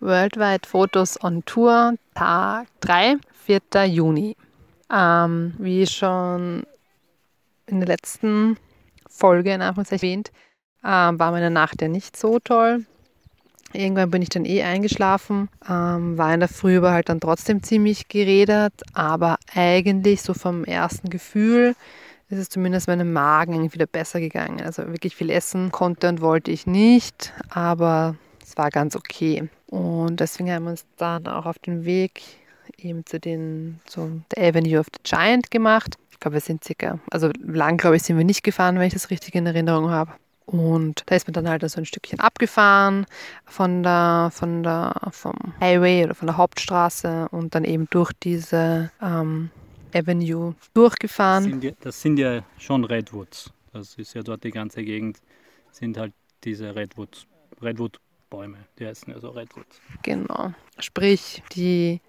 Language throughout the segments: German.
Worldwide Fotos on Tour, Tag 3, 4. Juni. Ähm, wie schon in der letzten Folge in erwähnt, ähm, war meine Nacht ja nicht so toll. Irgendwann bin ich dann eh eingeschlafen, ähm, war in der Früh aber halt dann trotzdem ziemlich geredet, aber eigentlich so vom ersten Gefühl ist es zumindest meinem Magen wieder besser gegangen. Also wirklich viel essen konnte und wollte ich nicht, aber es war ganz okay. Und deswegen haben wir uns dann auch auf den Weg eben zu den, zu der Avenue of the Giant gemacht. Ich glaube, wir sind circa, also lang glaube ich, sind wir nicht gefahren, wenn ich das richtig in Erinnerung habe. Und da ist man dann halt so ein Stückchen abgefahren von der, von der, vom Highway oder von der Hauptstraße und dann eben durch diese ähm, Avenue durchgefahren. Das sind, ja, das sind ja schon Redwoods. Das ist ja dort die ganze Gegend, sind halt diese Redwoods, Redwood-Bäume, die heißen ja so Redwoods. Genau. Sprich, die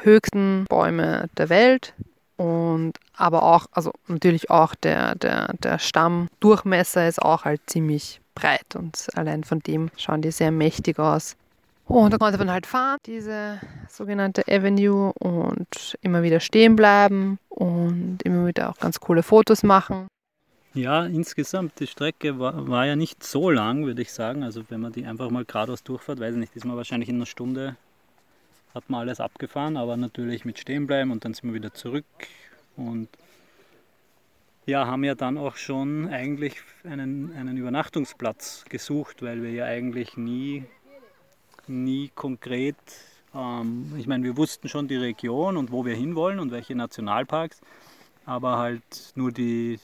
höchsten Bäume der Welt und aber auch, also natürlich auch der, der, der Stammdurchmesser ist auch halt ziemlich breit und allein von dem schauen die sehr mächtig aus. Und da konnte man halt fahren, diese sogenannte Avenue und immer wieder stehen bleiben und immer wieder auch ganz coole Fotos machen. Ja, insgesamt, die Strecke war, war ja nicht so lang, würde ich sagen. Also wenn man die einfach mal geradeaus durchfährt, weiß ich nicht, ist man wahrscheinlich in einer Stunde hat man alles abgefahren, aber natürlich mit stehen bleiben und dann sind wir wieder zurück und ja, haben ja dann auch schon eigentlich einen, einen Übernachtungsplatz gesucht, weil wir ja eigentlich nie, nie konkret, ähm, ich meine, wir wussten schon die Region und wo wir hinwollen und welche Nationalparks, aber halt nur die,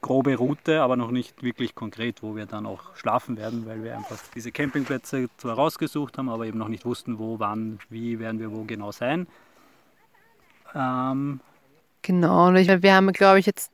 grobe Route, aber noch nicht wirklich konkret, wo wir dann auch schlafen werden, weil wir einfach diese Campingplätze zwar rausgesucht haben, aber eben noch nicht wussten, wo, wann, wie werden wir wo genau sein. Ähm genau, und ich, wir haben, glaube ich, jetzt,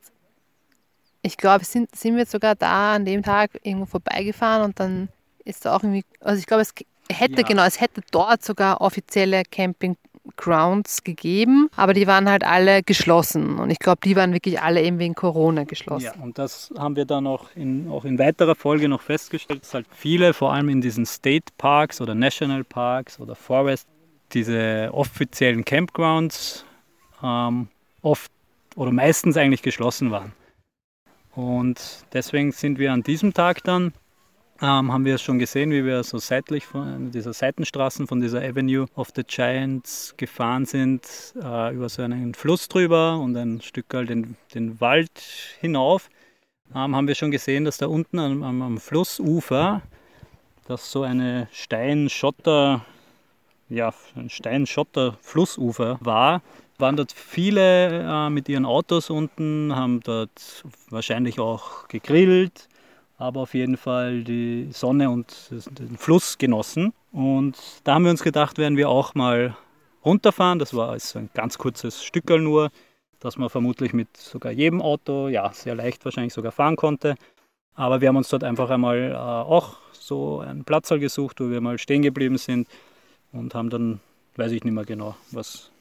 ich glaube, sind, sind wir jetzt sogar da an dem Tag irgendwo vorbeigefahren und dann ist da auch irgendwie, also ich glaube, es hätte ja. genau, es hätte dort sogar offizielle Camping Grounds gegeben, aber die waren halt alle geschlossen. Und ich glaube, die waren wirklich alle eben wegen Corona geschlossen. Ja, und das haben wir dann auch in, auch in weiterer Folge noch festgestellt, dass halt viele, vor allem in diesen State Parks oder National Parks oder Forest, diese offiziellen Campgrounds ähm, oft oder meistens eigentlich geschlossen waren. Und deswegen sind wir an diesem Tag dann ähm, haben wir schon gesehen, wie wir so seitlich von dieser Seitenstraßen von dieser Avenue of the Giants gefahren sind, äh, über so einen Fluss drüber und ein Stück halt den, den Wald hinauf. Ähm, haben wir schon gesehen, dass da unten am, am, am Flussufer, das so eine Steinschotter, ja, ein Steinschotter-Flussufer war, waren dort viele äh, mit ihren Autos unten, haben dort wahrscheinlich auch gegrillt aber auf jeden Fall die Sonne und den Fluss genossen. Und da haben wir uns gedacht, werden wir auch mal runterfahren. Das war also ein ganz kurzes Stückel nur, das man vermutlich mit sogar jedem Auto, ja, sehr leicht wahrscheinlich sogar fahren konnte. Aber wir haben uns dort einfach einmal äh, auch so einen Platz gesucht, wo wir mal stehen geblieben sind und haben dann, weiß ich nicht mehr genau, was,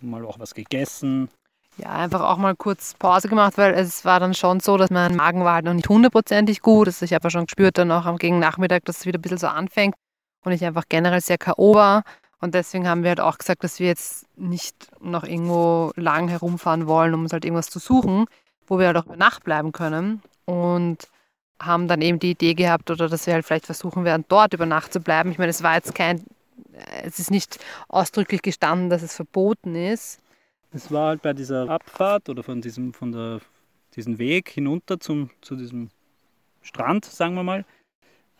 mal auch was gegessen ja, einfach auch mal kurz Pause gemacht, weil es war dann schon so, dass mein Magen war halt noch nicht hundertprozentig gut. Also ich habe schon gespürt dann auch am gegen Nachmittag, dass es wieder ein bisschen so anfängt und ich einfach generell sehr K.O. war. Und deswegen haben wir halt auch gesagt, dass wir jetzt nicht noch irgendwo lang herumfahren wollen, um uns halt irgendwas zu suchen, wo wir halt auch über Nacht bleiben können. Und haben dann eben die Idee gehabt, oder dass wir halt vielleicht versuchen werden, dort über Nacht zu bleiben. Ich meine, es war jetzt kein, es ist nicht ausdrücklich gestanden, dass es verboten ist. Es war halt bei dieser Abfahrt oder von diesem, von der, diesem Weg hinunter zum, zu diesem Strand, sagen wir mal,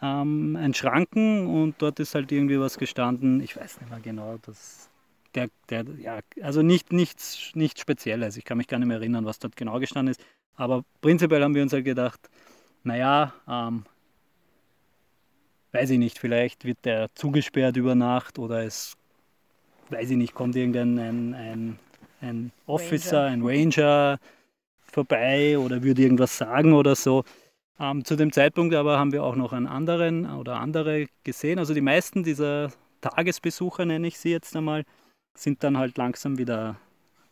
ähm, ein Schranken und dort ist halt irgendwie was gestanden, ich weiß nicht mehr genau, das, der, der, ja, also nicht, nichts, nichts Spezielles, ich kann mich gar nicht mehr erinnern, was dort genau gestanden ist, aber prinzipiell haben wir uns halt gedacht, naja, ähm, weiß ich nicht, vielleicht wird der zugesperrt über Nacht oder es, weiß ich nicht, kommt irgendein ein, ein ein Officer, Ranger. ein Ranger vorbei oder würde irgendwas sagen oder so. Ähm, zu dem Zeitpunkt aber haben wir auch noch einen anderen oder andere gesehen. Also die meisten dieser Tagesbesucher, nenne ich sie jetzt einmal, sind dann halt langsam wieder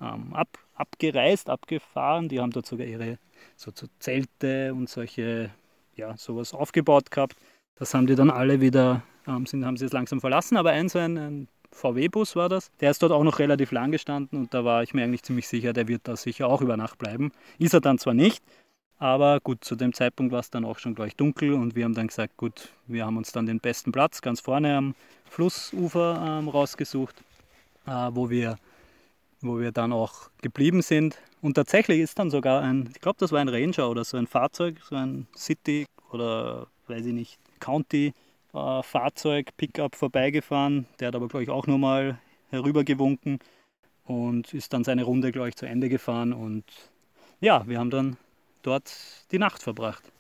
ähm, ab, abgereist, abgefahren. Die haben dort sogar ihre so, so Zelte und solche, ja, sowas aufgebaut gehabt. Das haben die dann alle wieder ähm, sind, haben sie es langsam verlassen, aber ein so ein, ein VW-Bus war das. Der ist dort auch noch relativ lang gestanden und da war ich mir eigentlich ziemlich sicher, der wird da sicher auch über Nacht bleiben. Ist er dann zwar nicht, aber gut, zu dem Zeitpunkt war es dann auch schon gleich dunkel und wir haben dann gesagt, gut, wir haben uns dann den besten Platz ganz vorne am Flussufer ähm, rausgesucht, äh, wo, wir, wo wir dann auch geblieben sind. Und tatsächlich ist dann sogar ein, ich glaube, das war ein Ranger oder so ein Fahrzeug, so ein City oder weiß ich nicht, County äh, Fahrzeug, Pickup vorbeigefahren. Der hat aber, glaube ich, auch nur mal herübergewunken und ist dann seine Runde, glaube ich, zu Ende gefahren. Und ja, wir haben dann dort die Nacht verbracht.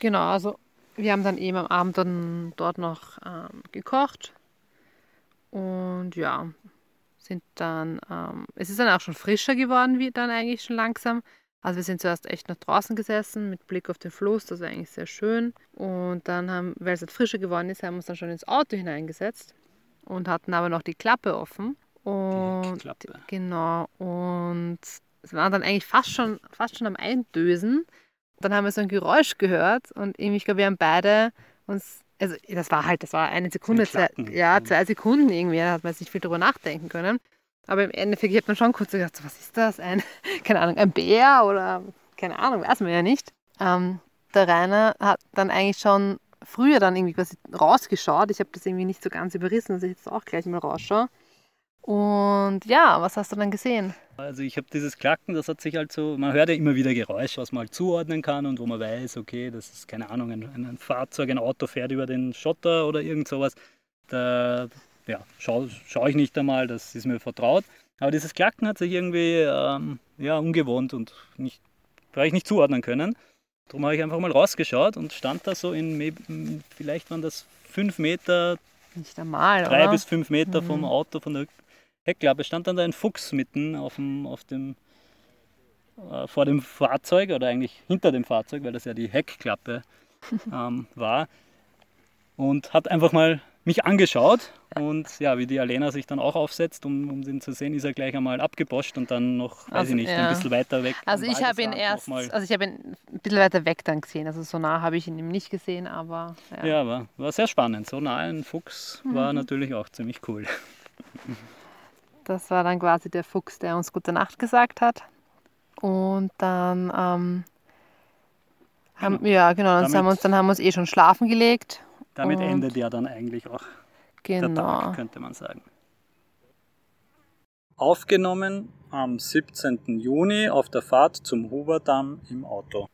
Genau, also wir haben dann eben am Abend dann dort noch ähm, gekocht und ja, sind dann, ähm, es ist dann auch schon frischer geworden, wie dann eigentlich schon langsam. Also wir sind zuerst echt nach draußen gesessen mit Blick auf den Fluss, das war eigentlich sehr schön. Und dann haben, weil es halt frischer geworden ist, haben wir uns dann schon ins Auto hineingesetzt und hatten aber noch die Klappe offen. Und Klappe. genau, und es war dann eigentlich fast schon, fast schon am Eindösen. Dann haben wir so ein Geräusch gehört und ich glaube, wir haben beide uns, also das war halt, das war eine Sekunde, zwei, ja, zwei Sekunden irgendwie, da hat man sich nicht viel drüber nachdenken können. Aber im Endeffekt hat man schon kurz gedacht, so, was ist das? Ein, keine Ahnung, ein Bär oder keine Ahnung, weiß man ja nicht. Ähm, der Rainer hat dann eigentlich schon früher dann irgendwie quasi rausgeschaut. Ich habe das irgendwie nicht so ganz überrissen, dass ich jetzt auch gleich mal rausschaue. Und ja, was hast du dann gesehen? Also ich habe dieses Klacken, das hat sich halt so, man hört ja immer wieder Geräusche, was man halt zuordnen kann und wo man weiß, okay, das ist keine Ahnung, ein, ein Fahrzeug, ein Auto fährt über den Schotter oder irgend sowas. Da ja, schaue schau ich nicht einmal, das ist mir vertraut. Aber dieses Klacken hat sich irgendwie ähm, ja, ungewohnt und nicht, ich nicht zuordnen können. Darum habe ich einfach mal rausgeschaut und stand da so in, vielleicht waren das fünf Meter, nicht einmal, drei oder? bis fünf Meter Mhm. vom Auto, von der Heckklappe, stand dann da ein Fuchs mitten auf dem, auf dem, äh, vor dem Fahrzeug oder eigentlich hinter dem Fahrzeug, weil das ja die Heckklappe ähm, war. Und hat einfach mal mich angeschaut und ja, wie die Alena sich dann auch aufsetzt, um, um den zu sehen, ist er gleich einmal abgeboscht und dann noch, weiß Also, ich nicht, ja. ein bisschen weiter weg. Also ich habe ihn erst, also ich habe ihn ein bisschen weiter weg dann gesehen. Also so nah habe ich ihn eben nicht gesehen, aber ja. Ja, war, war sehr spannend. So nah ein Fuchs Mhm. war natürlich auch ziemlich cool. Das war dann quasi der Fuchs, der uns gute Nacht gesagt hat. Und dann ähm, haben, ja genau, dann, Damit- haben wir uns, dann haben wir uns eh schon schlafen gelegt. Damit Und- endet ja dann eigentlich auch der Genau. Tag, könnte man sagen. Aufgenommen am 17. Juni auf der Fahrt zum Huberdamm im Auto.